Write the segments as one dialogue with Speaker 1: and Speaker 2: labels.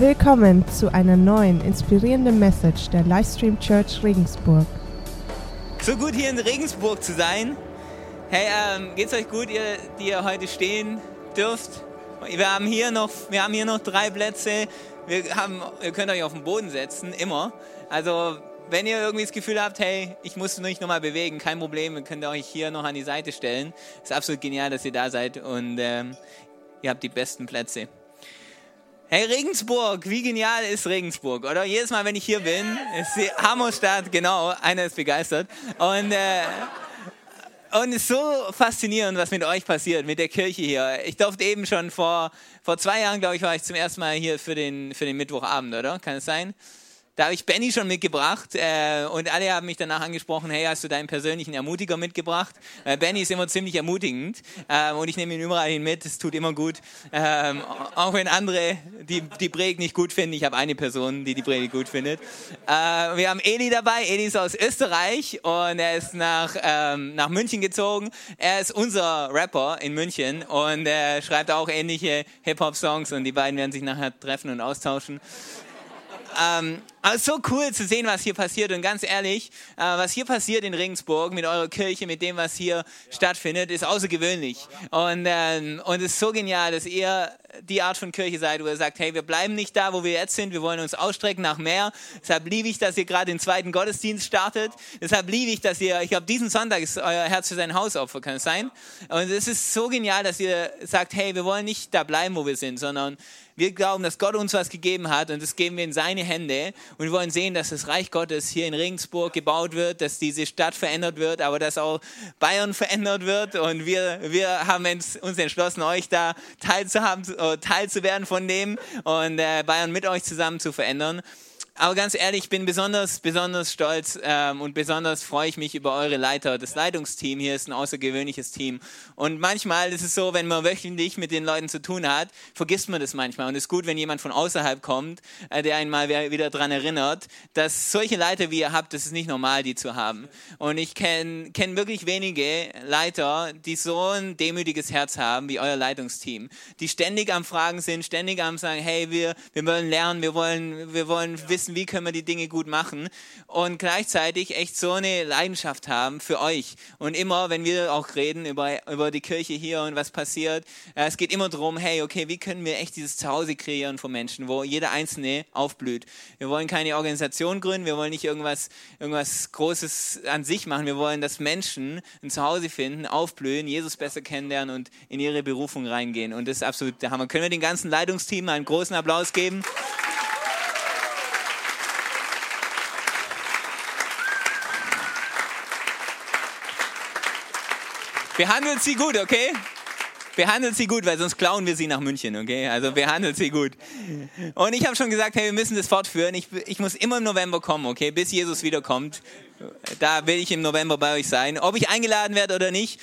Speaker 1: Willkommen zu einer neuen inspirierenden Message der Livestream Church Regensburg.
Speaker 2: So gut hier in Regensburg zu sein. Hey, ähm, geht's euch gut, ihr, die ihr heute stehen dürft? Wir haben hier noch, wir haben hier noch drei Plätze. Wir haben, ihr könnt euch auf den Boden setzen, immer. Also wenn ihr irgendwie das Gefühl habt, hey, ich muss mich nochmal bewegen, kein Problem, ihr könnt euch hier noch an die Seite stellen. Ist absolut genial, dass ihr da seid und ähm, ihr habt die besten Plätze. Hey Regensburg, wie genial ist Regensburg, oder? Jedes Mal, wenn ich hier bin, ist die Hammerstadt, genau, einer ist begeistert. Und, äh, und es ist so faszinierend, was mit euch passiert, mit der Kirche hier. Ich durfte eben schon vor, vor zwei Jahren, glaube ich, war ich zum ersten Mal hier für den, für den Mittwochabend, oder? Kann es sein? Da habe ich Benny schon mitgebracht äh, und alle haben mich danach angesprochen, hey, hast du deinen persönlichen Ermutiger mitgebracht? Äh, Benny ist immer ziemlich ermutigend äh, und ich nehme ihn überall hin mit, es tut immer gut. Ähm, auch wenn andere die, die Predigt nicht gut finden, ich habe eine Person, die die Predigt gut findet. Äh, wir haben Eli dabei, Eli ist aus Österreich und er ist nach, ähm, nach München gezogen. Er ist unser Rapper in München und er schreibt auch ähnliche Hip-Hop-Songs und die beiden werden sich nachher treffen und austauschen. Ähm, aber so cool zu sehen, was hier passiert. Und ganz ehrlich, äh, was hier passiert in Regensburg mit eurer Kirche, mit dem, was hier stattfindet, ist außergewöhnlich. Und, ähm, und es ist so genial, dass ihr die Art von Kirche seid, wo ihr sagt, hey, wir bleiben nicht da, wo wir jetzt sind, wir wollen uns ausstrecken nach mehr. Deshalb liebe ich, dass ihr gerade den zweiten Gottesdienst startet. Deshalb liebe ich, dass ihr, ich glaube, diesen Sonntag ist euer Herz für sein Hausopfer, kann es sein? Und es ist so genial, dass ihr sagt, hey, wir wollen nicht da bleiben, wo wir sind, sondern wir glauben, dass Gott uns was gegeben hat und das geben wir in seine Hände. Und wir wollen sehen, dass das Reich Gottes hier in Regensburg gebaut wird, dass diese Stadt verändert wird, aber dass auch Bayern verändert wird. Und wir, wir haben uns entschlossen, euch da teilzuhaben, äh, teilzuwerden von dem und äh, Bayern mit euch zusammen zu verändern. Aber ganz ehrlich, ich bin besonders, besonders stolz ähm, und besonders freue ich mich über eure Leiter. Das Leitungsteam hier ist ein außergewöhnliches Team. Und manchmal ist es so, wenn man wöchentlich mit den Leuten zu tun hat, vergisst man das manchmal. Und es ist gut, wenn jemand von außerhalb kommt, äh, der einen mal wieder daran erinnert, dass solche Leiter, wie ihr habt, das ist nicht normal, die zu haben. Und ich kenne kenn wirklich wenige Leiter, die so ein demütiges Herz haben wie euer Leitungsteam. Die ständig am Fragen sind, ständig am sagen, hey, wir, wir wollen lernen, wir wollen, wir wollen wissen, wissen, wie können wir die Dinge gut machen und gleichzeitig echt so eine Leidenschaft haben für euch. Und immer, wenn wir auch reden über, über die Kirche hier und was passiert, äh, es geht immer darum, hey, okay, wie können wir echt dieses Zuhause kreieren von Menschen, wo jeder Einzelne aufblüht. Wir wollen keine Organisation gründen, wir wollen nicht irgendwas, irgendwas Großes an sich machen, wir wollen, dass Menschen ein Zuhause finden, aufblühen, Jesus besser kennenlernen und in ihre Berufung reingehen. Und das ist absolut der Hammer. Können wir den ganzen Leitungsteam einen großen Applaus geben? Behandelt sie gut, okay? Behandelt sie gut, weil sonst klauen wir sie nach München, okay? Also behandelt sie gut. Und ich habe schon gesagt, hey, wir müssen das fortführen. Ich, ich muss immer im November kommen, okay? Bis Jesus wiederkommt. Da will ich im November bei euch sein. Ob ich eingeladen werde oder nicht,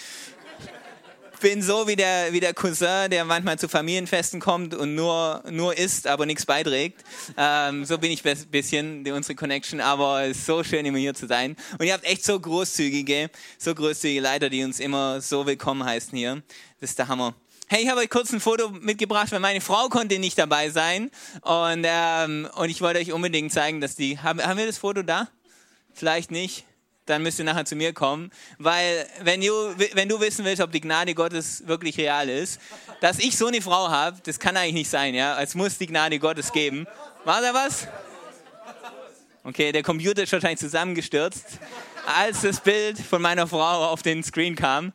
Speaker 2: bin so wie der, wie der Cousin, der manchmal zu Familienfesten kommt und nur, nur isst, aber nichts beiträgt. Ähm, so bin ich ein bisschen, unsere Connection, aber es ist so schön, immer hier zu sein. Und ihr habt echt so großzügige, so großzügige Leiter, die uns immer so willkommen heißen hier. Das ist der Hammer. Hey, ich habe euch kurz ein Foto mitgebracht, weil meine Frau konnte nicht dabei sein. Und, ähm, und ich wollte euch unbedingt zeigen, dass die... Haben, haben wir das Foto da? Vielleicht nicht dann müsst ihr nachher zu mir kommen, weil wenn du, wenn du wissen willst, ob die Gnade Gottes wirklich real ist, dass ich so eine Frau habe, das kann eigentlich nicht sein, ja. Es muss die Gnade Gottes geben. War da was? Okay, der Computer ist wahrscheinlich zusammengestürzt, als das Bild von meiner Frau auf den Screen kam.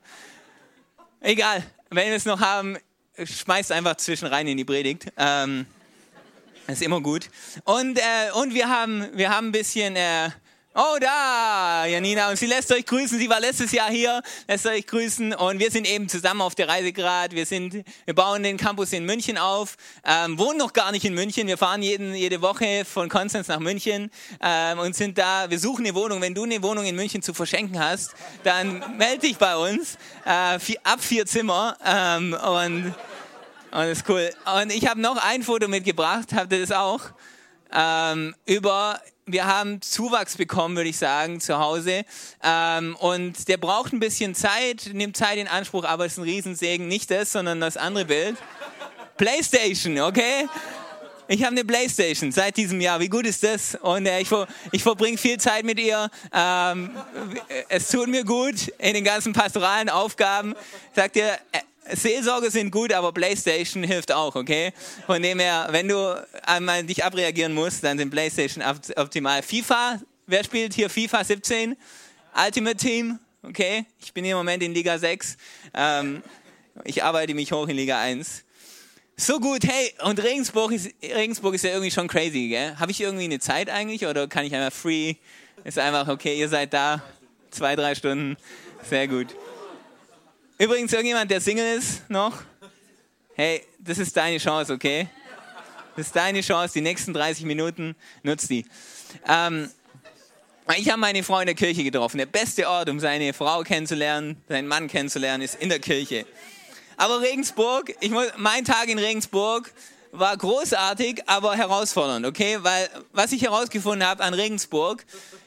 Speaker 2: Egal, wenn wir es noch haben, schmeißt einfach zwischen rein in die Predigt. Ähm, ist immer gut. Und, äh, und wir, haben, wir haben ein bisschen... Äh, Oh, da, Janina. Und sie lässt euch grüßen. Sie war letztes Jahr hier, lässt euch grüßen. Und wir sind eben zusammen auf der Reise gerade. Wir, sind, wir bauen den Campus in München auf, ähm, wohnen noch gar nicht in München. Wir fahren jeden, jede Woche von Konstanz nach München ähm, und sind da. Wir suchen eine Wohnung. Wenn du eine Wohnung in München zu verschenken hast, dann melde dich bei uns. Äh, vier, ab vier Zimmer. Ähm, und, und ist cool. Und ich habe noch ein Foto mitgebracht. Habt ihr das auch? Ähm, über wir haben Zuwachs bekommen, würde ich sagen, zu Hause. Ähm, und der braucht ein bisschen Zeit, nimmt Zeit in Anspruch, aber es ist ein Riesensegen. Nicht das, sondern das andere Bild. PlayStation, okay? Ich habe eine Playstation seit diesem Jahr. Wie gut ist das? Und äh, ich, ich verbringe viel Zeit mit ihr. Ähm, es tut mir gut in den ganzen pastoralen Aufgaben. Sagt ihr, äh, Seelsorge sind gut, aber Playstation hilft auch, okay? Von dem her, wenn du einmal dich abreagieren musst, dann sind Playstation optimal. FIFA, wer spielt hier FIFA 17? Ultimate Team, okay? Ich bin hier im Moment in Liga 6. Ähm, ich arbeite mich hoch in Liga 1. So gut, hey, und Regensburg ist, Regensburg ist ja irgendwie schon crazy, gell? Habe ich irgendwie eine Zeit eigentlich oder kann ich einfach free? Ist einfach, okay, ihr seid da, zwei, drei Stunden, sehr gut. Übrigens, irgendjemand, der Single ist noch? Hey, das ist deine Chance, okay? Das ist deine Chance, die nächsten 30 Minuten, nutzt die. Ähm, ich habe meine Frau in der Kirche getroffen. Der beste Ort, um seine Frau kennenzulernen, seinen Mann kennenzulernen, ist in der Kirche. Aber Regensburg, ich muss, mein Tag in Regensburg war großartig, aber herausfordernd, okay? Weil was ich herausgefunden habe an Regensburg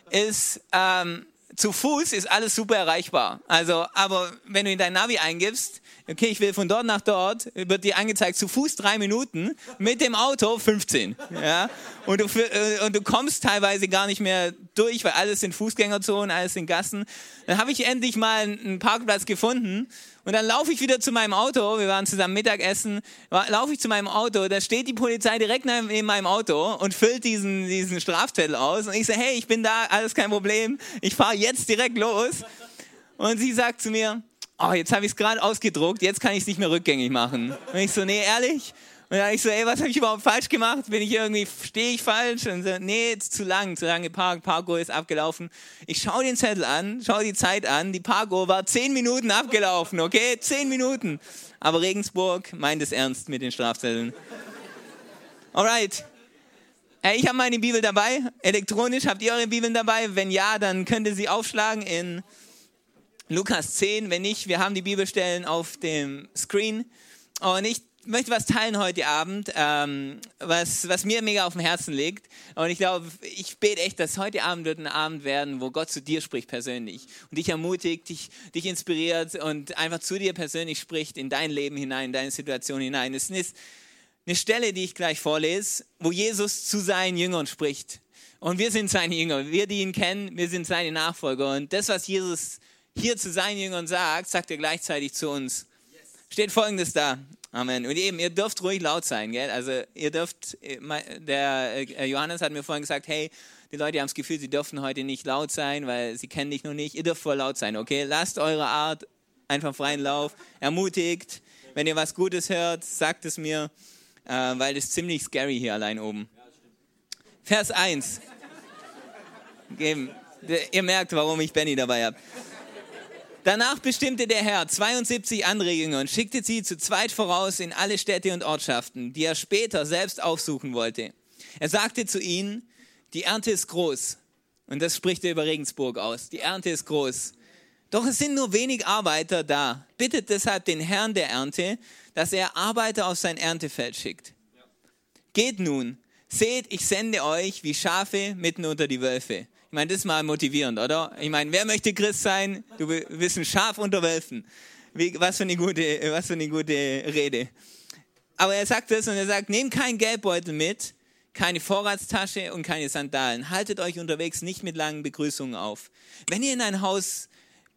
Speaker 2: ist, ähm, zu Fuß ist alles super erreichbar. Also, aber wenn du in dein Navi eingibst, okay, ich will von dort nach dort, wird dir angezeigt, zu Fuß drei Minuten, mit dem Auto 15. Ja? Und, du, äh, und du kommst teilweise gar nicht mehr durch, weil alles sind Fußgängerzonen, alles sind Gassen. Dann habe ich endlich mal einen Parkplatz gefunden und dann laufe ich wieder zu meinem Auto, wir waren zusammen Mittagessen, laufe ich zu meinem Auto, da steht die Polizei direkt neben meinem Auto und füllt diesen, diesen Strafzettel aus. Und ich sage, hey, ich bin da, alles kein Problem, ich fahre jetzt direkt los. Und sie sagt zu mir, oh, jetzt habe ich es gerade ausgedruckt, jetzt kann ich es nicht mehr rückgängig machen. Und ich so, nee, ehrlich? Und dann ich so, ey, was habe ich überhaupt falsch gemacht? Bin ich irgendwie, stehe ich falsch? Und so, nee, jetzt zu lang, zu lange Park, Parko ist abgelaufen. Ich schaue den Zettel an, schaue die Zeit an, die Parko war zehn Minuten abgelaufen, okay? Zehn Minuten. Aber Regensburg meint es ernst mit den Strafzetteln. Alright. Hey, ich habe meine Bibel dabei, elektronisch. Habt ihr eure Bibeln dabei? Wenn ja, dann könnt ihr sie aufschlagen in Lukas 10. Wenn nicht, wir haben die Bibelstellen auf dem Screen. Und ich möchte was teilen heute Abend, ähm, was, was mir mega auf dem Herzen liegt. Und ich glaube, ich bete echt, dass heute Abend wird ein Abend werden, wo Gott zu dir spricht persönlich und dich ermutigt, dich, dich inspiriert und einfach zu dir persönlich spricht in dein Leben hinein, in deine Situation hinein. Es ist eine Stelle, die ich gleich vorlese, wo Jesus zu seinen Jüngern spricht. Und wir sind seine Jünger. Wir, die ihn kennen, wir sind seine Nachfolger. Und das, was Jesus hier zu seinen Jüngern sagt, sagt er gleichzeitig zu uns. Steht folgendes da. Amen. Und eben, ihr dürft ruhig laut sein, gell? Also ihr dürft, der äh, Johannes hat mir vorhin gesagt, hey, die Leute haben das Gefühl, sie dürfen heute nicht laut sein, weil sie kennen dich noch nicht. Ihr dürft voll laut sein, okay? Lasst eure Art einfach freien Lauf, ermutigt. Wenn ihr was Gutes hört, sagt es mir, äh, weil es ziemlich scary hier allein oben. Vers 1. Geben. Ihr merkt, warum ich Benny dabei habe. Danach bestimmte der Herr 72 andere Jünger und schickte sie zu zweit voraus in alle Städte und Ortschaften, die er später selbst aufsuchen wollte. Er sagte zu ihnen, die Ernte ist groß. Und das spricht er über Regensburg aus. Die Ernte ist groß. Doch es sind nur wenig Arbeiter da. Bittet deshalb den Herrn der Ernte, dass er Arbeiter auf sein Erntefeld schickt. Geht nun, seht, ich sende euch wie Schafe mitten unter die Wölfe. Ich meine, das ist mal motivierend, oder? Ich meine, wer möchte Christ sein? Du bist ein Schaf unter Wölfen. Wie, was, für eine gute, was für eine gute Rede. Aber er sagt das und er sagt, nehmt keinen Geldbeutel mit, keine Vorratstasche und keine Sandalen. Haltet euch unterwegs nicht mit langen Begrüßungen auf. Wenn ihr in ein Haus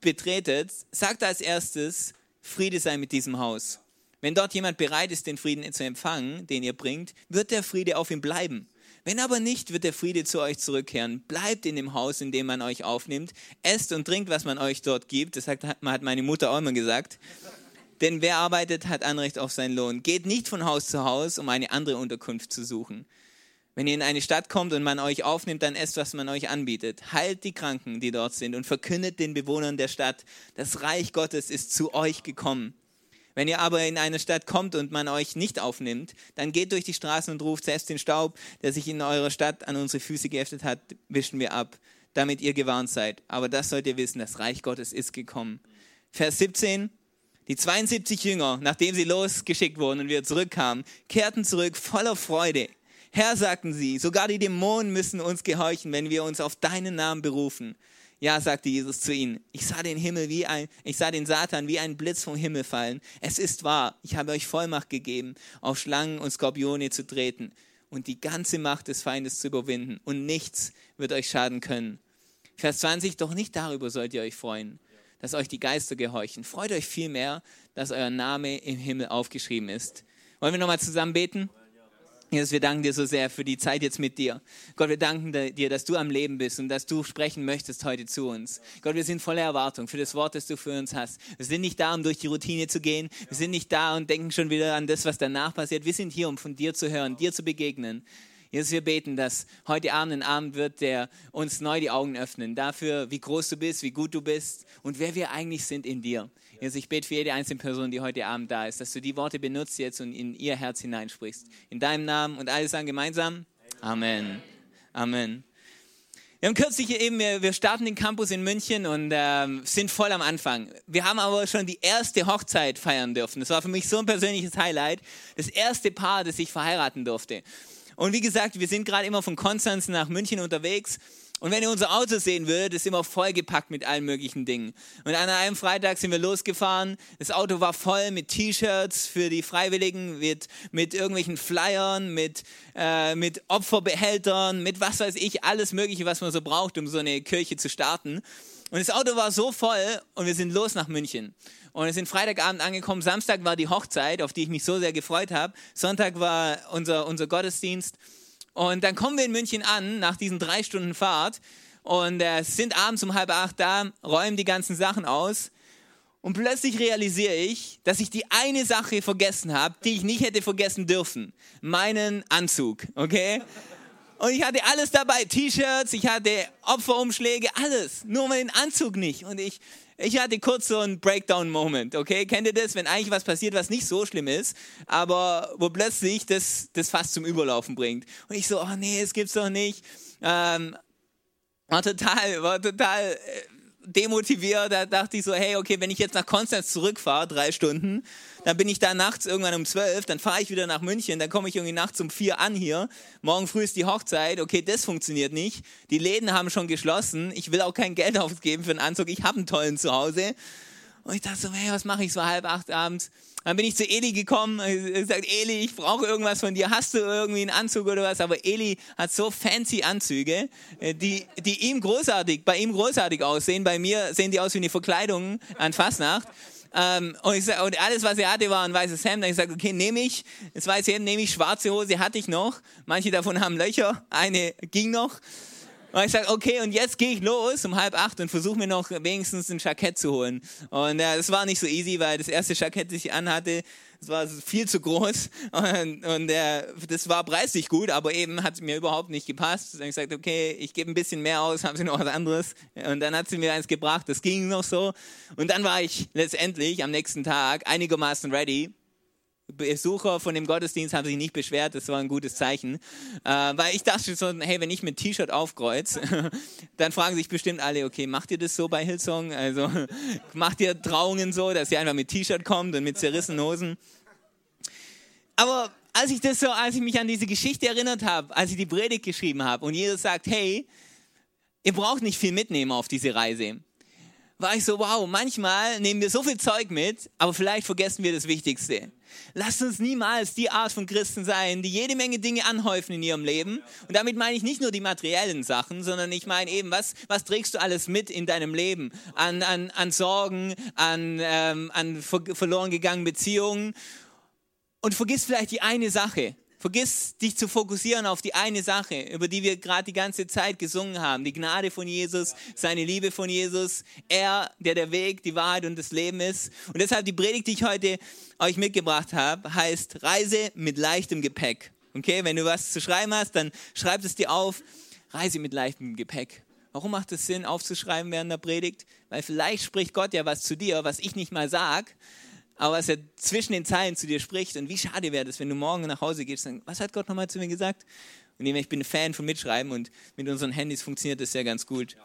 Speaker 2: betretet, sagt als erstes, Friede sei mit diesem Haus. Wenn dort jemand bereit ist, den Frieden zu empfangen, den ihr bringt, wird der Friede auf ihm bleiben. Wenn aber nicht, wird der Friede zu euch zurückkehren. Bleibt in dem Haus, in dem man euch aufnimmt. Esst und trinkt, was man euch dort gibt. Das hat, meine Mutter auch immer gesagt. Denn wer arbeitet, hat Anrecht auf seinen Lohn. Geht nicht von Haus zu Haus, um eine andere Unterkunft zu suchen. Wenn ihr in eine Stadt kommt und man euch aufnimmt, dann esst, was man euch anbietet. Heilt die Kranken, die dort sind, und verkündet den Bewohnern der Stadt, das Reich Gottes ist zu euch gekommen. Wenn ihr aber in eine Stadt kommt und man euch nicht aufnimmt, dann geht durch die Straßen und ruft, selbst den Staub, der sich in eurer Stadt an unsere Füße geheftet hat, wischen wir ab, damit ihr gewarnt seid. Aber das sollt ihr wissen, das Reich Gottes ist gekommen. Vers 17. Die 72 Jünger, nachdem sie losgeschickt wurden und wieder zurückkamen, kehrten zurück voller Freude. Herr, sagten sie, sogar die Dämonen müssen uns gehorchen, wenn wir uns auf deinen Namen berufen. Ja, sagte Jesus zu ihnen, ich sah den Himmel wie ein, ich sah den Satan wie ein Blitz vom Himmel fallen. Es ist wahr, ich habe euch Vollmacht gegeben, auf Schlangen und Skorpione zu treten und die ganze Macht des Feindes zu überwinden. Und nichts wird euch schaden können. Vers 20, doch nicht darüber sollt ihr euch freuen, dass euch die Geister gehorchen. Freut euch vielmehr, dass euer Name im Himmel aufgeschrieben ist. Wollen wir nochmal zusammen beten? Jesus, wir danken dir so sehr für die Zeit jetzt mit dir. Gott, wir danken dir, dass du am Leben bist und dass du sprechen möchtest heute zu uns. Gott, wir sind voller Erwartung für das Wort, das du für uns hast. Wir sind nicht da, um durch die Routine zu gehen. Wir sind nicht da und denken schon wieder an das, was danach passiert. Wir sind hier, um von dir zu hören, dir zu begegnen. Jesus, wir beten, dass heute Abend ein Abend wird, der uns neu die Augen öffnen, dafür, wie groß du bist, wie gut du bist und wer wir eigentlich sind in dir. Jesus, ich bete für jede einzelne Person, die heute Abend da ist, dass du die Worte benutzt jetzt und in ihr Herz hineinsprichst. In deinem Namen und alle sagen gemeinsam Amen. Amen. Wir haben kürzlich eben, wir starten den Campus in München und ähm, sind voll am Anfang. Wir haben aber schon die erste Hochzeit feiern dürfen. Das war für mich so ein persönliches Highlight. Das erste Paar, das ich verheiraten durfte. Und wie gesagt, wir sind gerade immer von Konstanz nach München unterwegs. Und wenn ihr unser Auto sehen würdet, ist immer vollgepackt mit allen möglichen Dingen. Und an einem Freitag sind wir losgefahren. Das Auto war voll mit T-Shirts für die Freiwilligen, mit, mit irgendwelchen Flyern, mit, äh, mit Opferbehältern, mit was weiß ich, alles Mögliche, was man so braucht, um so eine Kirche zu starten. Und das Auto war so voll und wir sind los nach München. Und wir sind Freitagabend angekommen. Samstag war die Hochzeit, auf die ich mich so sehr gefreut habe. Sonntag war unser, unser Gottesdienst. Und dann kommen wir in München an, nach diesen drei Stunden Fahrt. Und äh, sind abends um halb acht da, räumen die ganzen Sachen aus. Und plötzlich realisiere ich, dass ich die eine Sache vergessen habe, die ich nicht hätte vergessen dürfen. Meinen Anzug, okay? Und ich hatte alles dabei, T-Shirts, ich hatte Opferumschläge, alles, nur meinen Anzug nicht. Und ich, ich hatte kurz so einen Breakdown-Moment, okay? Kennt ihr das, wenn eigentlich was passiert, was nicht so schlimm ist, aber wo plötzlich das, das fast zum Überlaufen bringt. Und ich so, oh nee, es gibt's doch nicht. Ähm, war total, war total äh, demotiviert. Da dachte ich so, hey, okay, wenn ich jetzt nach Konstanz zurückfahre, drei Stunden, dann bin ich da nachts irgendwann um zwölf, dann fahre ich wieder nach München, dann komme ich irgendwie nachts um vier an hier. Morgen früh ist die Hochzeit, okay, das funktioniert nicht. Die Läden haben schon geschlossen. Ich will auch kein Geld ausgeben für einen Anzug. Ich habe einen tollen zu Hause. Und ich dachte so, hey, was mache ich so halb acht abends? Dann bin ich zu Eli gekommen und gesagt, Eli, ich brauche irgendwas von dir. Hast du irgendwie einen Anzug oder was? Aber Eli hat so fancy Anzüge, äh, die, die ihm großartig, bei ihm großartig aussehen. Bei mir sehen die aus wie eine Verkleidung an Fastnacht. Ähm, und, ich sag, und alles, was er hatte, war ein weißes Hemd. Dann ich gesagt, okay, nehme ich das weiße Hemd, nehme ich schwarze Hose, hatte ich noch. Manche davon haben Löcher, eine ging noch. Und ich sage, okay, und jetzt gehe ich los um halb acht und versuche mir noch wenigstens ein Jackett zu holen. Und äh, das war nicht so easy, weil das erste Jackett, das ich anhatte, das war viel zu groß und, und äh, das war preislich gut, aber eben hat es mir überhaupt nicht gepasst. Und ich gesagt, okay, ich gebe ein bisschen mehr aus, haben sie noch was anderes. Und dann hat sie mir eins gebracht, das ging noch so. Und dann war ich letztendlich am nächsten Tag einigermaßen ready Besucher von dem Gottesdienst haben sich nicht beschwert, das war ein gutes Zeichen. Äh, weil ich dachte so, hey, wenn ich mit T-Shirt aufkreuz, dann fragen sich bestimmt alle, okay, macht ihr das so bei Hillsong? Also macht ihr Trauungen so, dass ihr einfach mit T-Shirt kommt und mit zerrissenen Hosen? Aber als ich das so, als ich mich an diese Geschichte erinnert habe, als ich die Predigt geschrieben habe und Jesus sagt, hey, ihr braucht nicht viel mitnehmen auf diese Reise war ich so, wow, manchmal nehmen wir so viel Zeug mit, aber vielleicht vergessen wir das Wichtigste. Lasst uns niemals die Art von Christen sein, die jede Menge Dinge anhäufen in ihrem Leben. Und damit meine ich nicht nur die materiellen Sachen, sondern ich meine eben, was, was trägst du alles mit in deinem Leben? An, an, an Sorgen, an, ähm, an verloren gegangenen Beziehungen. Und vergiss vielleicht die eine Sache. Vergiss dich zu fokussieren auf die eine Sache, über die wir gerade die ganze Zeit gesungen haben. Die Gnade von Jesus, seine Liebe von Jesus. Er, der der Weg, die Wahrheit und das Leben ist. Und deshalb die Predigt, die ich heute euch mitgebracht habe, heißt Reise mit leichtem Gepäck. Okay, wenn du was zu schreiben hast, dann schreib es dir auf. Reise mit leichtem Gepäck. Warum macht es Sinn, aufzuschreiben während der Predigt? Weil vielleicht spricht Gott ja was zu dir, was ich nicht mal sag aber was er zwischen den Zeilen zu dir spricht. Und wie schade wäre das, wenn du morgen nach Hause gehst und was hat Gott nochmal zu mir gesagt? Und ich bin ein Fan von Mitschreiben und mit unseren Handys funktioniert das ja ganz gut.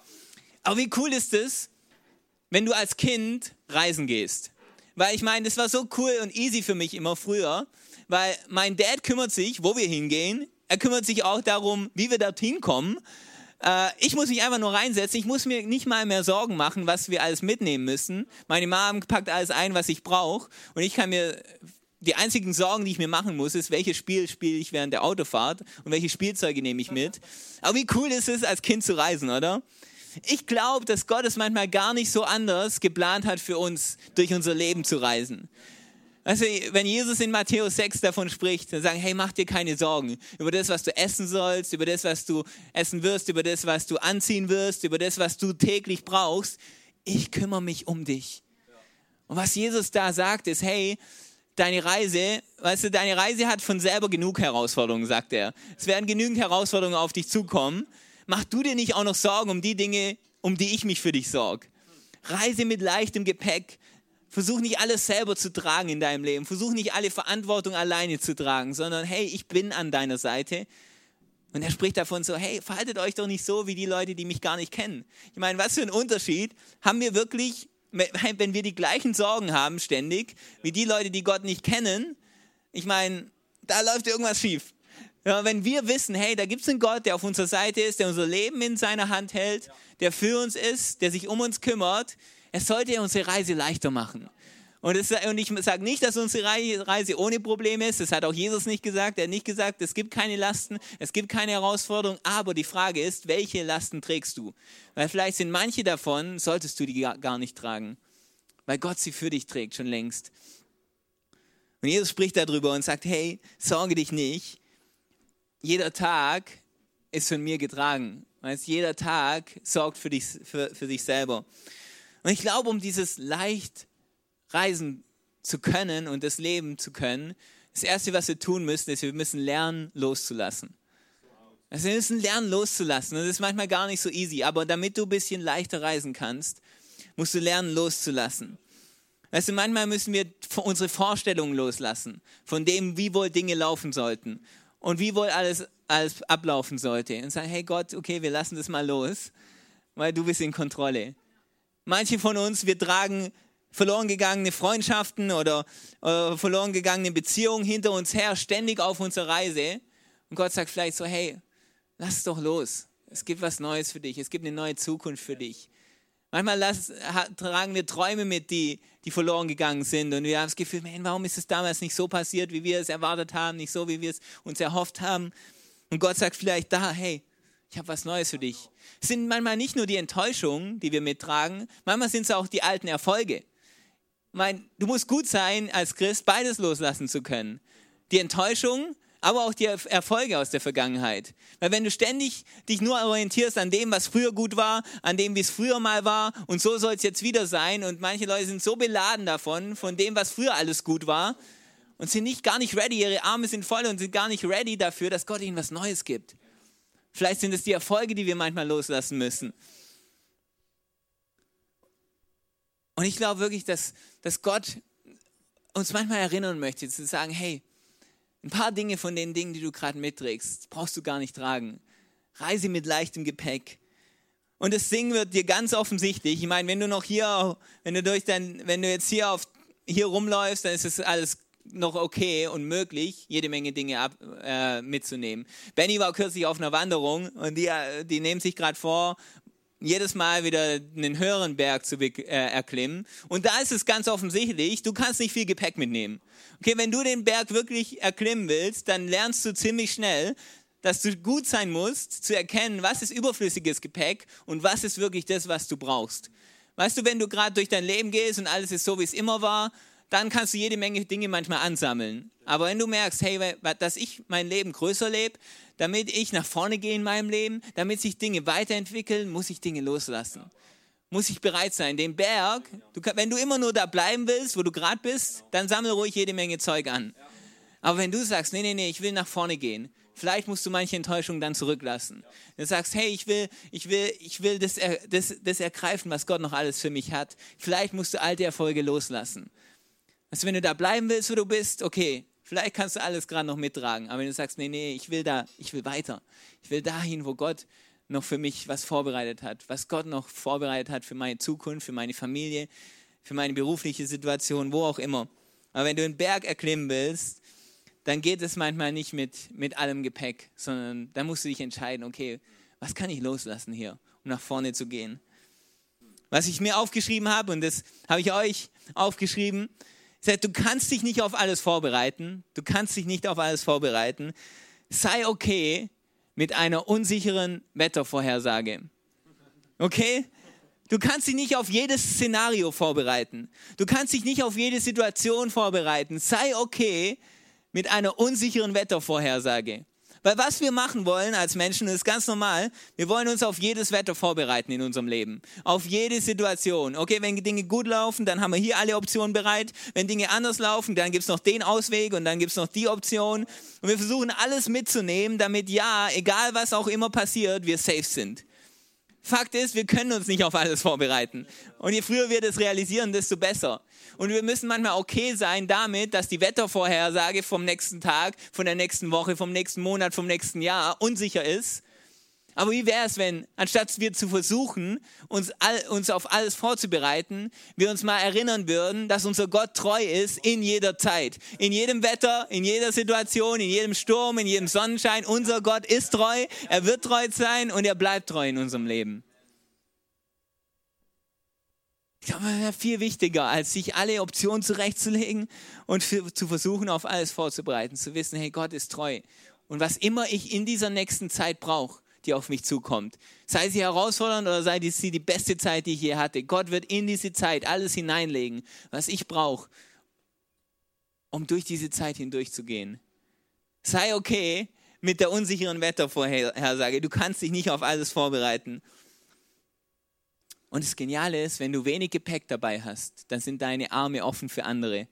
Speaker 2: Aber wie cool ist es, wenn du als Kind reisen gehst? Weil ich meine, das war so cool und easy für mich immer früher, weil mein Dad kümmert sich, wo wir hingehen. Er kümmert sich auch darum, wie wir dorthin kommen. Äh, ich muss mich einfach nur reinsetzen. Ich muss mir nicht mal mehr Sorgen machen, was wir alles mitnehmen müssen. Meine Mom packt alles ein, was ich brauche. Und ich kann mir die einzigen Sorgen, die ich mir machen muss, ist, welches Spiel spiele ich während der Autofahrt und welche Spielzeuge nehme ich mit. Aber wie cool ist es, als Kind zu reisen, oder? Ich glaube, dass Gott es manchmal gar nicht so anders geplant hat für uns, durch unser Leben zu reisen. Also, wenn Jesus in Matthäus 6 davon spricht, dann sagen, hey, mach dir keine Sorgen über das, was du essen sollst, über das, was du essen wirst, über das, was du anziehen wirst, über das, was du täglich brauchst. Ich kümmere mich um dich. Und was Jesus da sagt, ist, hey, deine Reise, weißt du, deine Reise hat von selber genug Herausforderungen, sagt er. Es werden genügend Herausforderungen auf dich zukommen. Mach du dir nicht auch noch Sorgen um die Dinge, um die ich mich für dich sorge. Reise mit leichtem Gepäck. Versuch nicht alles selber zu tragen in deinem Leben. Versuch nicht alle Verantwortung alleine zu tragen, sondern hey, ich bin an deiner Seite. Und er spricht davon so, hey, verhaltet euch doch nicht so wie die Leute, die mich gar nicht kennen. Ich meine, was für ein Unterschied haben wir wirklich, wenn wir die gleichen Sorgen haben ständig, wie die Leute, die Gott nicht kennen. Ich meine, da läuft irgendwas schief. Ja, wenn wir wissen, hey, da gibt es einen Gott, der auf unserer Seite ist, der unser Leben in seiner Hand hält, der für uns ist, der sich um uns kümmert, es sollte unsere Reise leichter machen. Und, es, und ich sage nicht, dass unsere Reise ohne Probleme ist. Das hat auch Jesus nicht gesagt. Er hat nicht gesagt, es gibt keine Lasten, es gibt keine Herausforderungen. Aber die Frage ist, welche Lasten trägst du? Weil vielleicht sind manche davon, solltest du die gar nicht tragen. Weil Gott sie für dich trägt, schon längst. Und Jesus spricht darüber und sagt, hey, sorge dich nicht. Jeder Tag ist von mir getragen. Weißt, jeder Tag sorgt für, dich, für, für sich selber. Und ich glaube, um dieses leicht reisen zu können und das leben zu können, das Erste, was wir tun müssen, ist, wir müssen lernen, loszulassen. Also wir müssen lernen, loszulassen. das ist manchmal gar nicht so easy, aber damit du ein bisschen leichter reisen kannst, musst du lernen, loszulassen. Weißt du, manchmal müssen wir unsere Vorstellungen loslassen, von dem, wie wohl Dinge laufen sollten und wie wohl alles, alles ablaufen sollte. Und sagen, hey Gott, okay, wir lassen das mal los, weil du bist in Kontrolle. Manche von uns, wir tragen verloren gegangene Freundschaften oder äh, verloren gegangene Beziehungen hinter uns her, ständig auf unserer Reise. Und Gott sagt vielleicht so, hey, lass es doch los. Es gibt was Neues für dich. Es gibt eine neue Zukunft für dich. Manchmal lass, tragen wir Träume mit, die, die verloren gegangen sind. Und wir haben das Gefühl, man, warum ist es damals nicht so passiert, wie wir es erwartet haben, nicht so, wie wir es uns erhofft haben. Und Gott sagt vielleicht da, hey, ich habe was Neues für dich. Es sind manchmal nicht nur die Enttäuschungen, die wir mittragen, manchmal sind es auch die alten Erfolge. Mein, du musst gut sein, als Christ beides loslassen zu können. Die Enttäuschung, aber auch die Erfolge aus der Vergangenheit. Weil wenn du ständig dich nur orientierst an dem, was früher gut war, an dem, wie es früher mal war, und so soll es jetzt wieder sein, und manche Leute sind so beladen davon, von dem, was früher alles gut war, und sind nicht gar nicht ready, ihre Arme sind voll und sind gar nicht ready dafür, dass Gott ihnen was Neues gibt. Vielleicht sind es die Erfolge, die wir manchmal loslassen müssen. Und ich glaube wirklich, dass, dass Gott uns manchmal erinnern möchte, zu sagen, hey, ein paar Dinge von den Dingen, die du gerade mitträgst, brauchst du gar nicht tragen. Reise mit leichtem Gepäck. Und das Singen wird dir ganz offensichtlich. Ich meine, wenn du noch hier, wenn du durch dein, wenn du jetzt hier auf, hier rumläufst, dann ist es alles noch okay und möglich, jede Menge Dinge ab, äh, mitzunehmen. Benny war kürzlich auf einer Wanderung und die, äh, die nehmen sich gerade vor, jedes Mal wieder einen höheren Berg zu äh, erklimmen. Und da ist es ganz offensichtlich, du kannst nicht viel Gepäck mitnehmen. Okay, wenn du den Berg wirklich erklimmen willst, dann lernst du ziemlich schnell, dass du gut sein musst, zu erkennen, was ist überflüssiges Gepäck und was ist wirklich das, was du brauchst. Weißt du, wenn du gerade durch dein Leben gehst und alles ist so, wie es immer war, dann kannst du jede Menge Dinge manchmal ansammeln. Aber wenn du merkst, hey, dass ich mein Leben größer lebe, damit ich nach vorne gehe in meinem Leben, damit sich Dinge weiterentwickeln, muss ich Dinge loslassen. Muss ich bereit sein. Den Berg, du, wenn du immer nur da bleiben willst, wo du gerade bist, dann sammel ruhig jede Menge Zeug an. Aber wenn du sagst, nee, nee, nee, ich will nach vorne gehen, vielleicht musst du manche Enttäuschungen dann zurücklassen. Du sagst, hey, ich will, ich will, ich will das, das, das ergreifen, was Gott noch alles für mich hat. Vielleicht musst du alte Erfolge loslassen. Also wenn du da bleiben willst, wo du bist, okay, vielleicht kannst du alles gerade noch mittragen. Aber wenn du sagst, nee, nee, ich will da, ich will weiter. Ich will dahin, wo Gott noch für mich was vorbereitet hat, was Gott noch vorbereitet hat für meine Zukunft, für meine Familie, für meine berufliche Situation, wo auch immer. Aber wenn du einen Berg erklimmen willst, dann geht es manchmal nicht mit, mit allem Gepäck, sondern dann musst du dich entscheiden, okay, was kann ich loslassen hier, um nach vorne zu gehen. Was ich mir aufgeschrieben habe, und das habe ich euch aufgeschrieben, Du kannst dich nicht auf alles vorbereiten. Du kannst dich nicht auf alles vorbereiten. Sei okay mit einer unsicheren Wettervorhersage. Okay? Du kannst dich nicht auf jedes Szenario vorbereiten. Du kannst dich nicht auf jede Situation vorbereiten. Sei okay mit einer unsicheren Wettervorhersage. Weil was wir machen wollen als Menschen ist ganz normal. Wir wollen uns auf jedes Wetter vorbereiten in unserem Leben. Auf jede Situation. Okay, wenn Dinge gut laufen, dann haben wir hier alle Optionen bereit. Wenn Dinge anders laufen, dann gibt es noch den Ausweg und dann gibt es noch die Option. Und wir versuchen alles mitzunehmen, damit ja, egal was auch immer passiert, wir safe sind. Fakt ist, wir können uns nicht auf alles vorbereiten. Und je früher wir das realisieren, desto besser. Und wir müssen manchmal okay sein damit, dass die Wettervorhersage vom nächsten Tag, von der nächsten Woche, vom nächsten Monat, vom nächsten Jahr unsicher ist. Aber wie wäre es, wenn, anstatt wir zu versuchen, uns, all, uns auf alles vorzubereiten, wir uns mal erinnern würden, dass unser Gott treu ist in jeder Zeit. In jedem Wetter, in jeder Situation, in jedem Sturm, in jedem Sonnenschein. Unser Gott ist treu, er wird treu sein und er bleibt treu in unserem Leben. Ich glaube, das wäre viel wichtiger, als sich alle Optionen zurechtzulegen und für, zu versuchen, auf alles vorzubereiten. Zu wissen, hey, Gott ist treu. Und was immer ich in dieser nächsten Zeit brauche, die auf mich zukommt, sei sie herausfordernd oder sei sie die beste Zeit, die ich je hatte, Gott wird in diese Zeit alles hineinlegen, was ich brauche, um durch diese Zeit hindurchzugehen. Sei okay mit der unsicheren Wettervorhersage. Du kannst dich nicht auf alles vorbereiten. Und das Geniale ist, wenn du wenig Gepäck dabei hast, dann sind deine Arme offen für andere.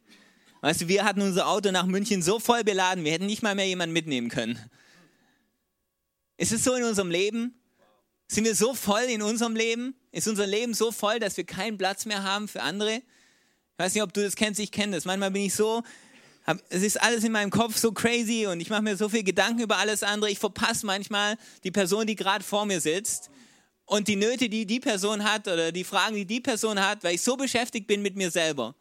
Speaker 2: Weißt du, wir hatten unser Auto nach München so voll beladen, wir hätten nicht mal mehr jemanden mitnehmen können. Ist es so in unserem Leben? Sind wir so voll in unserem Leben? Ist unser Leben so voll, dass wir keinen Platz mehr haben für andere? Ich weiß nicht, ob du das kennst, ich kenne das. Manchmal bin ich so, hab, es ist alles in meinem Kopf so crazy und ich mache mir so viel Gedanken über alles andere. Ich verpasse manchmal die Person, die gerade vor mir sitzt und die Nöte, die die Person hat oder die Fragen, die die Person hat, weil ich so beschäftigt bin mit mir selber.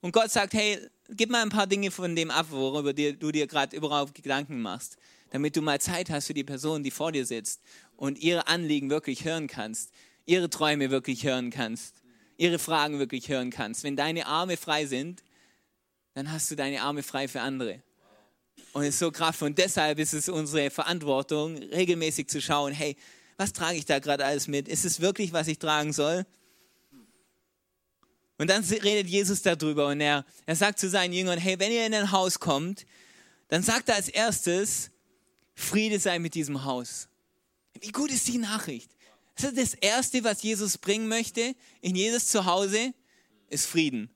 Speaker 2: Und Gott sagt, hey, gib mal ein paar Dinge von dem ab, worüber du dir gerade überhaupt Gedanken machst, damit du mal Zeit hast für die Person, die vor dir sitzt und ihre Anliegen wirklich hören kannst, ihre Träume wirklich hören kannst, ihre Fragen wirklich hören kannst. Wenn deine Arme frei sind, dann hast du deine Arme frei für andere. Und es ist so kraftvoll. Und deshalb ist es unsere Verantwortung, regelmäßig zu schauen, hey, was trage ich da gerade alles mit? Ist es wirklich, was ich tragen soll? Und dann redet Jesus darüber und er, er sagt zu seinen Jüngern, hey, wenn ihr in ein Haus kommt, dann sagt er als erstes, Friede sei mit diesem Haus. Wie gut ist die Nachricht? Das ist das Erste, was Jesus bringen möchte in jedes Zuhause, ist Frieden.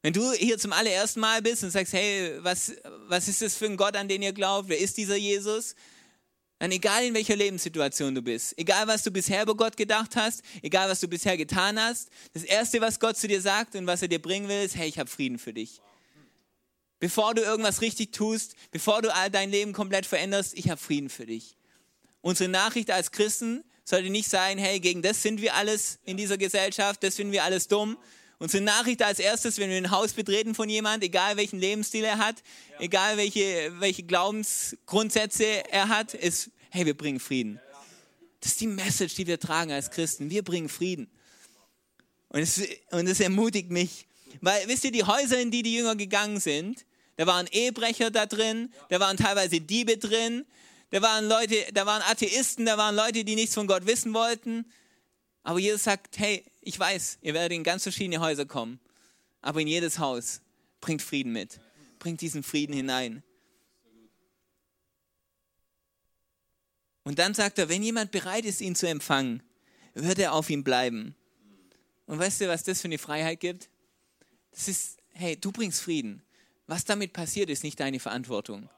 Speaker 2: Wenn du hier zum allerersten Mal bist und sagst, hey, was, was ist das für ein Gott, an den ihr glaubt? Wer ist dieser Jesus? Dann egal in welcher Lebenssituation du bist, egal was du bisher über Gott gedacht hast, egal was du bisher getan hast, das Erste, was Gott zu dir sagt und was er dir bringen will, ist, hey, ich habe Frieden für dich. Bevor du irgendwas richtig tust, bevor du dein Leben komplett veränderst, ich habe Frieden für dich. Unsere Nachricht als Christen sollte nicht sein, hey, gegen das sind wir alles in dieser Gesellschaft, das finden wir alles dumm. Unsere Nachricht als erstes, wenn wir ein Haus betreten von jemand, egal welchen Lebensstil er hat, egal welche, welche Glaubensgrundsätze er hat, ist, hey, wir bringen Frieden. Das ist die Message, die wir tragen als Christen. Wir bringen Frieden. Und es, und es ermutigt mich, weil, wisst ihr, die Häuser, in die die Jünger gegangen sind, da waren Ehebrecher da drin, da waren teilweise Diebe drin, da waren Leute, da waren Atheisten, da waren Leute, die nichts von Gott wissen wollten. Aber Jesus sagt, hey, ich weiß, ihr werdet in ganz verschiedene Häuser kommen, aber in jedes Haus bringt Frieden mit, bringt diesen Frieden hinein. Und dann sagt er, wenn jemand bereit ist, ihn zu empfangen, wird er auf ihm bleiben. Und weißt du, was das für eine Freiheit gibt? Das ist, hey, du bringst Frieden. Was damit passiert, ist nicht deine Verantwortung.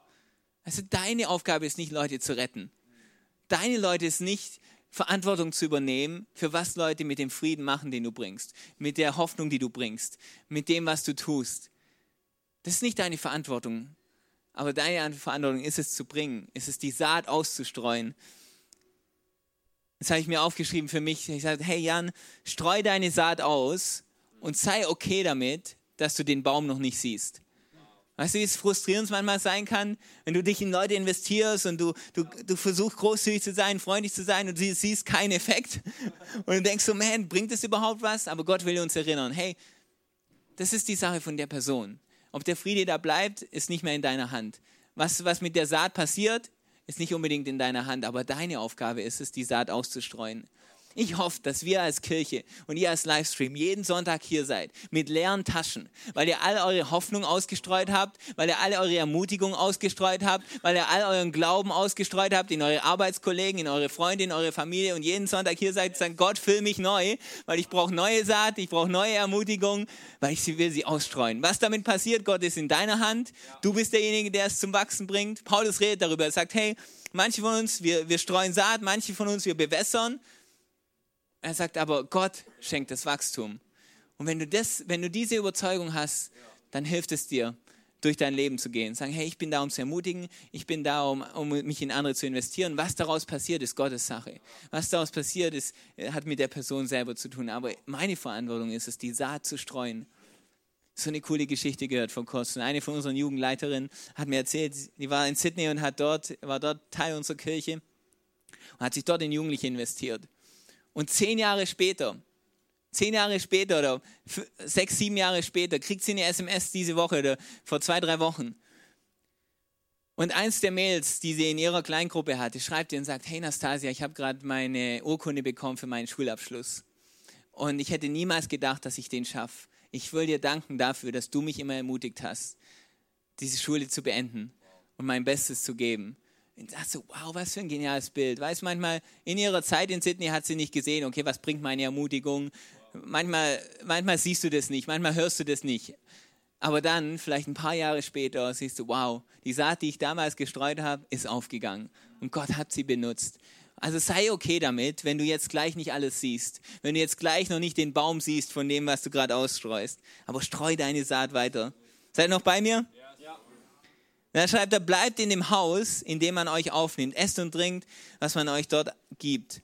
Speaker 2: Also deine Aufgabe ist nicht, Leute zu retten. Deine Leute ist nicht, Verantwortung zu übernehmen, für was Leute mit dem Frieden machen, den du bringst, mit der Hoffnung, die du bringst, mit dem, was du tust. Das ist nicht deine Verantwortung, aber deine Verantwortung ist es zu bringen, ist es die Saat auszustreuen. Das habe ich mir aufgeschrieben für mich. Ich sage, hey Jan, streu deine Saat aus und sei okay damit, dass du den Baum noch nicht siehst. Weißt du, wie es frustrierend manchmal sein kann, wenn du dich in Leute investierst und du, du, du versuchst großzügig zu sein, freundlich zu sein und du siehst keinen Effekt. Und du denkst so, man, bringt es überhaupt was? Aber Gott will uns erinnern, hey, das ist die Sache von der Person. Ob der Friede da bleibt, ist nicht mehr in deiner Hand. Was, was mit der Saat passiert, ist nicht unbedingt in deiner Hand, aber deine Aufgabe ist es, die Saat auszustreuen. Ich hoffe, dass wir als Kirche und ihr als Livestream jeden Sonntag hier seid mit leeren Taschen, weil ihr all eure Hoffnung ausgestreut habt, weil ihr all eure Ermutigung ausgestreut habt, weil ihr all euren Glauben ausgestreut habt in eure Arbeitskollegen, in eure Freunde, in eure Familie und jeden Sonntag hier seid und sagt, Gott, füll mich neu, weil ich brauche neue Saat, ich brauche neue Ermutigung, weil ich sie will sie ausstreuen. Was damit passiert, Gott ist in deiner Hand. Du bist derjenige, der es zum Wachsen bringt. Paulus redet darüber. Er sagt, hey, manche von uns, wir, wir streuen Saat, manche von uns, wir bewässern er sagt aber, Gott schenkt das Wachstum. Und wenn du, das, wenn du diese Überzeugung hast, dann hilft es dir, durch dein Leben zu gehen. Sagen, hey, ich bin da, um zu ermutigen, ich bin da, um, um mich in andere zu investieren. Was daraus passiert, ist Gottes Sache. Was daraus passiert, ist, hat mit der Person selber zu tun. Aber meine Verantwortung ist es, die Saat zu streuen. So eine coole Geschichte gehört vor kurzem. Eine von unseren Jugendleiterinnen hat mir erzählt, die war in Sydney und hat dort, war dort Teil unserer Kirche und hat sich dort in Jugendliche investiert. Und zehn Jahre später, zehn Jahre später oder sechs, sieben Jahre später, kriegt sie eine SMS diese Woche oder vor zwei, drei Wochen. Und eins der Mails, die sie in ihrer Kleingruppe hatte, schreibt ihr und sagt, hey Nastasia, ich habe gerade meine Urkunde bekommen für meinen Schulabschluss. Und ich hätte niemals gedacht, dass ich den schaffe. Ich will dir danken dafür, dass du mich immer ermutigt hast, diese Schule zu beenden und mein Bestes zu geben. Und dachte so, wow, was für ein geniales Bild. Weiß manchmal, in ihrer Zeit in Sydney hat sie nicht gesehen, okay, was bringt meine Ermutigung. Manchmal, manchmal siehst du das nicht, manchmal hörst du das nicht. Aber dann, vielleicht ein paar Jahre später, siehst du, wow, die Saat, die ich damals gestreut habe, ist aufgegangen. Und Gott hat sie benutzt. Also sei okay damit, wenn du jetzt gleich nicht alles siehst. Wenn du jetzt gleich noch nicht den Baum siehst von dem, was du gerade ausstreust. Aber streu deine Saat weiter. Seid noch bei mir? Ja. Dann schreibt er, bleibt in dem Haus, in dem man euch aufnimmt. Esst und trinkt, was man euch dort gibt.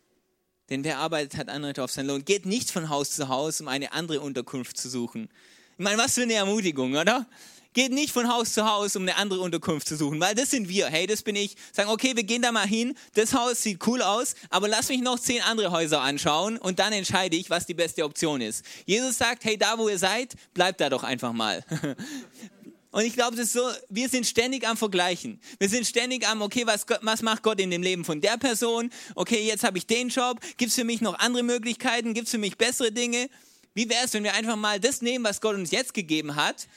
Speaker 2: Denn wer arbeitet, hat Anrecht auf seinen Lohn. Geht nicht von Haus zu Haus, um eine andere Unterkunft zu suchen. Ich meine, was für eine Ermutigung, oder? Geht nicht von Haus zu Haus, um eine andere Unterkunft zu suchen, weil das sind wir. Hey, das bin ich. Sagen, okay, wir gehen da mal hin. Das Haus sieht cool aus, aber lass mich noch zehn andere Häuser anschauen und dann entscheide ich, was die beste Option ist. Jesus sagt, hey, da wo ihr seid, bleibt da doch einfach mal. Und ich glaube, das ist so, wir sind ständig am Vergleichen. Wir sind ständig am, okay, was, was macht Gott in dem Leben von der Person? Okay, jetzt habe ich den Job. Gibt es für mich noch andere Möglichkeiten? Gibt es für mich bessere Dinge? Wie wäre es, wenn wir einfach mal das nehmen, was Gott uns jetzt gegeben hat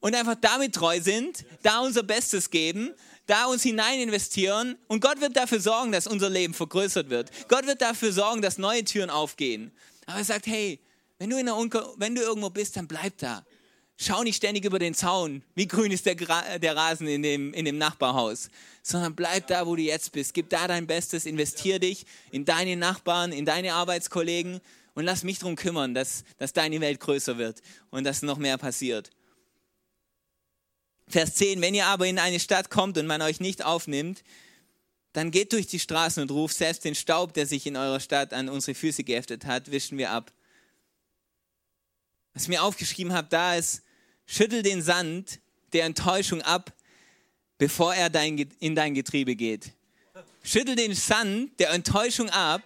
Speaker 2: und einfach damit treu sind, da unser Bestes geben, da uns hinein investieren und Gott wird dafür sorgen, dass unser Leben vergrößert wird. Gott wird dafür sorgen, dass neue Türen aufgehen. Aber er sagt, hey, wenn du, in der wenn du irgendwo bist, dann bleib da. Schau nicht ständig über den Zaun, wie grün ist der, Gra der Rasen in dem, in dem Nachbarhaus, sondern bleib da, wo du jetzt bist. Gib da dein Bestes, investier dich in deine Nachbarn, in deine Arbeitskollegen und lass mich darum kümmern, dass, dass deine Welt größer wird und dass noch mehr passiert. Vers 10, wenn ihr aber in eine Stadt kommt und man euch nicht aufnimmt, dann geht durch die Straßen und ruft selbst den Staub, der sich in eurer Stadt an unsere Füße geheftet hat, wischen wir ab. Was ich mir aufgeschrieben habe, da ist, Schüttel den Sand der Enttäuschung ab, bevor er dein, in dein Getriebe geht. Schüttel den Sand der Enttäuschung ab,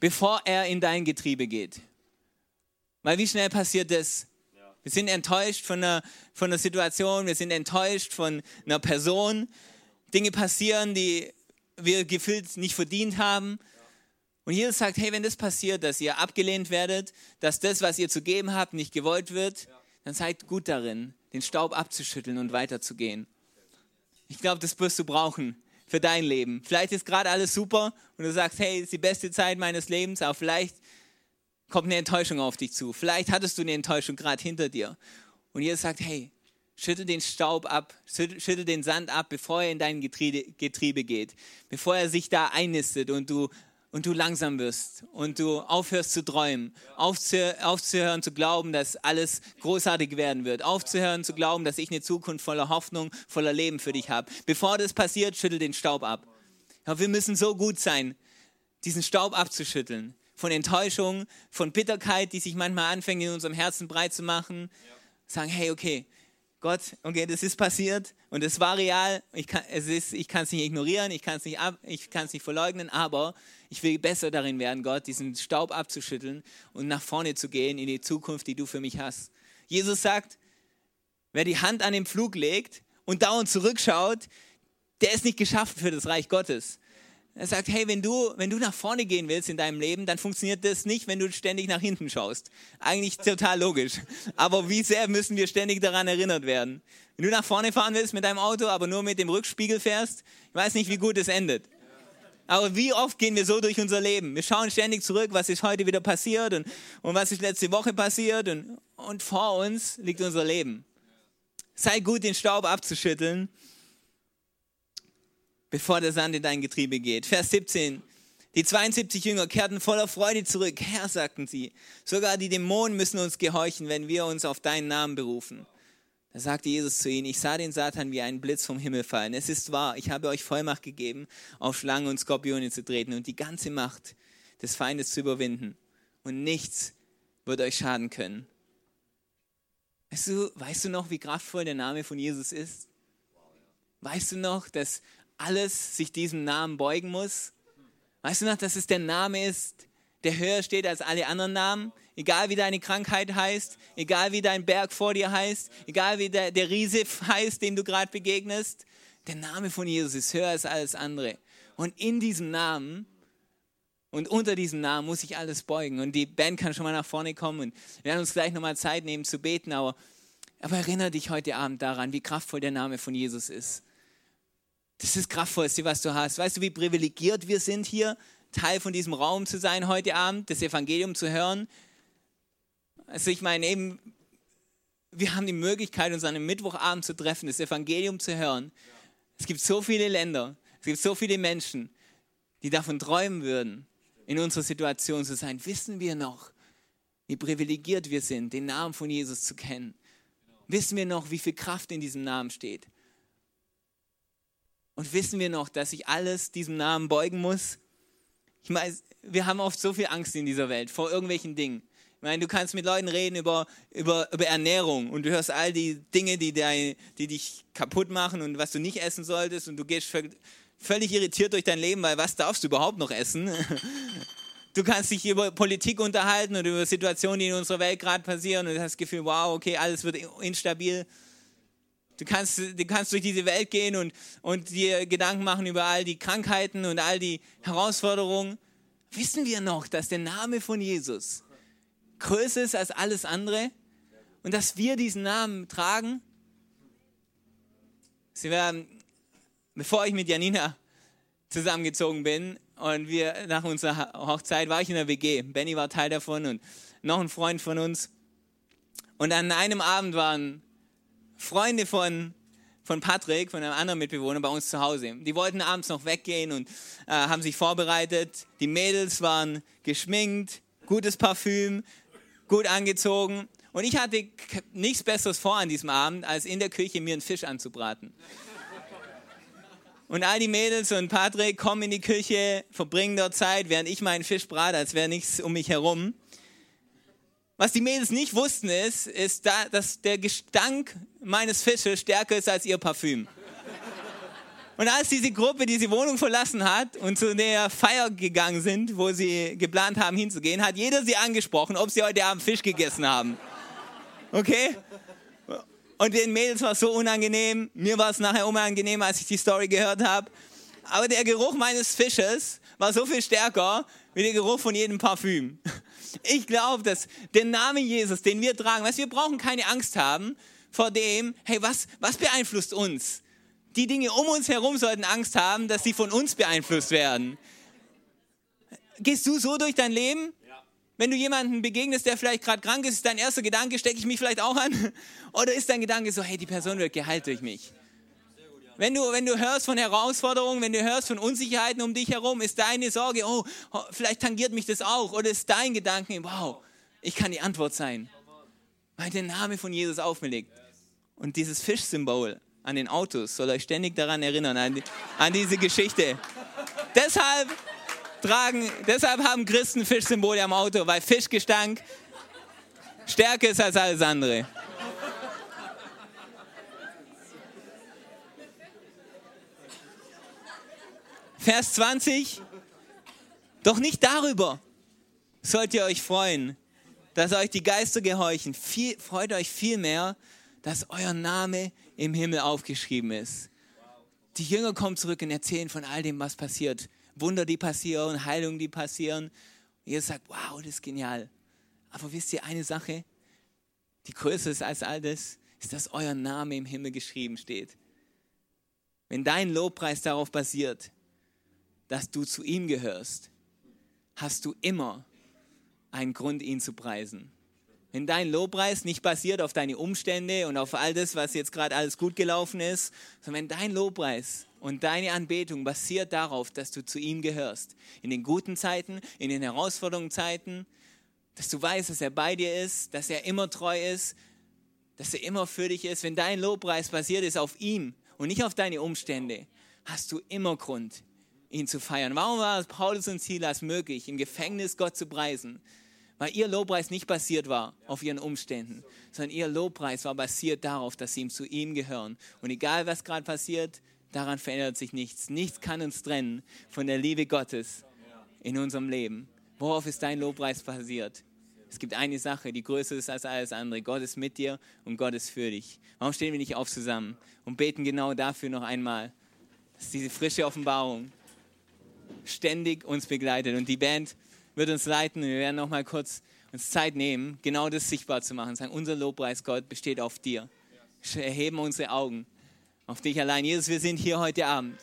Speaker 2: bevor er in dein Getriebe geht. Weil wie schnell passiert das? Wir sind enttäuscht von einer, von einer Situation, wir sind enttäuscht von einer Person. Dinge passieren, die wir gefühlt nicht verdient haben. Und Jesus sagt, hey, wenn das passiert, dass ihr abgelehnt werdet, dass das, was ihr zu geben habt, nicht gewollt wird, dann seid gut darin, den Staub abzuschütteln und weiterzugehen. Ich glaube, das wirst du brauchen für dein Leben. Vielleicht ist gerade alles super und du sagst, hey, ist die beste Zeit meines Lebens, aber vielleicht kommt eine Enttäuschung auf dich zu. Vielleicht hattest du eine Enttäuschung gerade hinter dir. Und Jesus sagt, hey, schüttel den Staub ab, schüttel den Sand ab, bevor er in dein Getriebe geht, bevor er sich da einnistet und du und du langsam wirst und du aufhörst zu träumen, aufzuhören zu glauben, dass alles großartig werden wird, aufzuhören zu glauben, dass ich eine Zukunft voller Hoffnung, voller Leben für dich habe. Bevor das passiert, schüttel den Staub ab. Wir müssen so gut sein, diesen Staub abzuschütteln. Von Enttäuschung, von Bitterkeit, die sich manchmal anfängt in unserem Herzen breit zu machen. Sagen, hey, okay, Gott, okay, das ist passiert und es war real. Ich kann es nicht ignorieren, ich kann es nicht, nicht verleugnen, aber ich will besser darin werden, Gott, diesen Staub abzuschütteln und nach vorne zu gehen in die Zukunft, die du für mich hast. Jesus sagt, wer die Hand an den Pflug legt und dauernd zurückschaut, der ist nicht geschaffen für das Reich Gottes. Er sagt, hey, wenn du, wenn du nach vorne gehen willst in deinem Leben, dann funktioniert das nicht, wenn du ständig nach hinten schaust. Eigentlich total logisch. Aber wie sehr müssen wir ständig daran erinnert werden? Wenn du nach vorne fahren willst mit deinem Auto, aber nur mit dem Rückspiegel fährst, ich weiß nicht, wie gut es endet. Aber wie oft gehen wir so durch unser Leben? Wir schauen ständig zurück, was ist heute wieder passiert und, und was ist letzte Woche passiert und, und vor uns liegt unser Leben. Sei gut, den Staub abzuschütteln bevor der Sand in dein Getriebe geht. Vers 17. Die 72 Jünger kehrten voller Freude zurück. Herr, sagten sie, sogar die Dämonen müssen uns gehorchen, wenn wir uns auf deinen Namen berufen. Da sagte Jesus zu ihnen, ich sah den Satan wie einen Blitz vom Himmel fallen. Es ist wahr, ich habe euch Vollmacht gegeben, auf Schlangen und Skorpione zu treten und die ganze Macht des Feindes zu überwinden. Und nichts wird euch schaden können. Weißt du, weißt du noch, wie kraftvoll der Name von Jesus ist? Weißt du noch, dass alles sich diesem Namen beugen muss? Weißt du noch, dass es der Name ist, der höher steht als alle anderen Namen? Egal wie deine Krankheit heißt, egal wie dein Berg vor dir heißt, egal wie der, der Riese heißt, dem du gerade begegnest, der Name von Jesus ist höher als alles andere. Und in diesem Namen und unter diesem Namen muss ich alles beugen. Und die Band kann schon mal nach vorne kommen und wir werden uns gleich nochmal Zeit nehmen zu beten. Aber, aber erinnere dich heute Abend daran, wie kraftvoll der Name von Jesus ist. Das ist Kraftvollste, was du hast. Weißt du, wie privilegiert wir sind hier, Teil von diesem Raum zu sein heute Abend, das Evangelium zu hören? Also ich meine eben, wir haben die Möglichkeit, uns an einem Mittwochabend zu treffen, das Evangelium zu hören. Es gibt so viele Länder, es gibt so viele Menschen, die davon träumen würden, in unserer Situation zu sein. Wissen wir noch, wie privilegiert wir sind, den Namen von Jesus zu kennen? Wissen wir noch, wie viel Kraft in diesem Namen steht? Und wissen wir noch, dass sich alles diesem Namen beugen muss? Ich meine, wir haben oft so viel Angst in dieser Welt vor irgendwelchen Dingen. Ich meine, du kannst mit Leuten reden über, über, über Ernährung und du hörst all die Dinge, die, dein, die dich kaputt machen und was du nicht essen solltest und du gehst völlig irritiert durch dein Leben, weil was darfst du überhaupt noch essen? Du kannst dich über Politik unterhalten und über Situationen, die in unserer Welt gerade passieren und du hast das Gefühl, wow, okay, alles wird instabil. Du kannst, du kannst durch diese Welt gehen und, und dir Gedanken machen über all die Krankheiten und all die Herausforderungen. Wissen wir noch, dass der Name von Jesus größer ist als alles andere und dass wir diesen Namen tragen? Sie werden, bevor ich mit Janina zusammengezogen bin und wir nach unserer Hochzeit war ich in der WG. Benny war Teil davon und noch ein Freund von uns. Und an einem Abend waren Freunde von, von Patrick, von einem anderen Mitbewohner bei uns zu Hause. Die wollten abends noch weggehen und äh, haben sich vorbereitet. Die Mädels waren geschminkt, gutes Parfüm, gut angezogen. Und ich hatte nichts Besseres vor an diesem Abend, als in der Küche mir einen Fisch anzubraten. Und all die Mädels und Patrick kommen in die Küche, verbringen dort Zeit, während ich meinen Fisch brate, als wäre nichts um mich herum. Was die Mädels nicht wussten ist, ist, da, dass der Gestank meines Fisches stärker ist als ihr Parfüm. Und als diese Gruppe diese Wohnung verlassen hat und zu der Feier gegangen sind, wo sie geplant haben hinzugehen, hat jeder sie angesprochen, ob sie heute Abend Fisch gegessen haben. Okay? Und den Mädels war es so unangenehm. Mir war es nachher unangenehm, als ich die Story gehört habe. Aber der Geruch meines Fisches war so viel stärker wie der Geruch von jedem Parfüm. Ich glaube, dass der Name Jesus, den wir tragen, weißt, wir brauchen keine Angst haben vor dem, hey, was, was beeinflusst uns? Die Dinge um uns herum sollten Angst haben, dass sie von uns beeinflusst werden. Gehst du so durch dein Leben? Wenn du jemanden begegnest, der vielleicht gerade krank ist, ist dein erster Gedanke, stecke ich mich vielleicht auch an? Oder ist dein Gedanke so, hey, die Person wird geheilt durch mich? Wenn du, wenn du hörst von Herausforderungen, wenn du hörst von Unsicherheiten um dich herum, ist deine Sorge, oh, vielleicht tangiert mich das auch. Oder ist dein Gedanke, wow, ich kann die Antwort sein. Weil der Name von Jesus auf mir liegt. Und dieses Fischsymbol an den Autos soll euch ständig daran erinnern, an, die, an diese Geschichte. deshalb tragen, deshalb haben Christen Fischsymbole am Auto, weil Fischgestank stärker ist als alles andere. Vers 20. Doch nicht darüber sollt ihr euch freuen, dass euch die Geister gehorchen. Viel, freut euch vielmehr, dass euer Name im Himmel aufgeschrieben ist. Die Jünger kommen zurück und erzählen von all dem, was passiert. Wunder, die passieren, Heilungen, die passieren. Und ihr sagt, wow, das ist genial. Aber wisst ihr eine Sache, die größer ist als all das, ist, dass euer Name im Himmel geschrieben steht. Wenn dein Lobpreis darauf basiert, dass du zu ihm gehörst, hast du immer einen Grund, ihn zu preisen. Wenn dein Lobpreis nicht basiert auf deine Umstände und auf all das, was jetzt gerade alles gut gelaufen ist, sondern wenn dein Lobpreis und deine Anbetung basiert darauf, dass du zu ihm gehörst, in den guten Zeiten, in den herausfordernden Zeiten, dass du weißt, dass er bei dir ist, dass er immer treu ist, dass er immer für dich ist. Wenn dein Lobpreis basiert ist auf ihm und nicht auf deine Umstände, hast du immer Grund, ihn zu feiern. Warum war es Paulus und Silas möglich, im Gefängnis Gott zu preisen? Weil ihr Lobpreis nicht basiert war auf ihren Umständen, sondern ihr Lobpreis war basiert darauf, dass sie zu ihm gehören. Und egal was gerade passiert, daran verändert sich nichts. Nichts kann uns trennen von der Liebe Gottes in unserem Leben. Worauf ist dein Lobpreis basiert? Es gibt eine Sache, die größer ist als alles andere. Gott ist mit dir und Gott ist für dich. Warum stehen wir nicht auf zusammen und beten genau dafür noch einmal, dass diese frische Offenbarung ständig uns begleitet. Und die Band wird uns leiten. Wir werden noch mal kurz uns Zeit nehmen, genau das sichtbar zu machen. Sagen, unser Lobpreis, Gott, besteht auf dir. Erheben unsere Augen auf dich allein. Jesus, wir sind hier heute Abend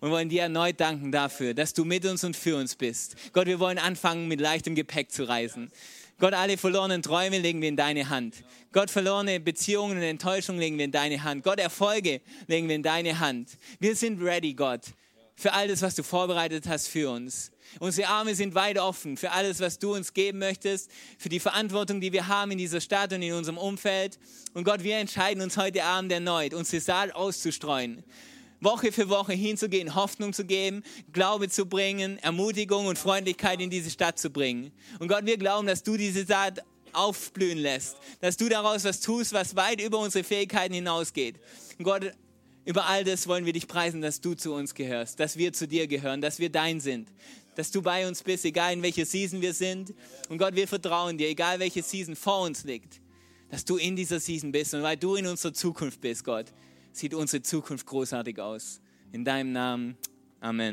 Speaker 2: und wollen dir erneut danken dafür, dass du mit uns und für uns bist. Gott, wir wollen anfangen, mit leichtem Gepäck zu reisen. Gott, alle verlorenen Träume legen wir in deine Hand. Gott, verlorene Beziehungen und Enttäuschungen legen wir in deine Hand. Gott, Erfolge legen wir in deine Hand. Wir sind ready, Gott, für alles, was du vorbereitet hast für uns. Unsere Arme sind weit offen für alles, was du uns geben möchtest, für die Verantwortung, die wir haben in dieser Stadt und in unserem Umfeld. Und Gott, wir entscheiden uns heute Abend erneut, unsere Saat auszustreuen. Woche für Woche hinzugehen, Hoffnung zu geben, Glaube zu bringen, Ermutigung und Freundlichkeit in diese Stadt zu bringen. Und Gott, wir glauben, dass du diese Saat aufblühen lässt, dass du daraus was tust, was weit über unsere Fähigkeiten hinausgeht. Und Gott, über all das wollen wir dich preisen, dass du zu uns gehörst, dass wir zu dir gehören, dass wir dein sind, dass du bei uns bist, egal in welcher Season wir sind. Und Gott, wir vertrauen dir, egal welche Season vor uns liegt, dass du in dieser Season bist. Und weil du in unserer Zukunft bist, Gott, sieht unsere Zukunft großartig aus. In deinem Namen. Amen.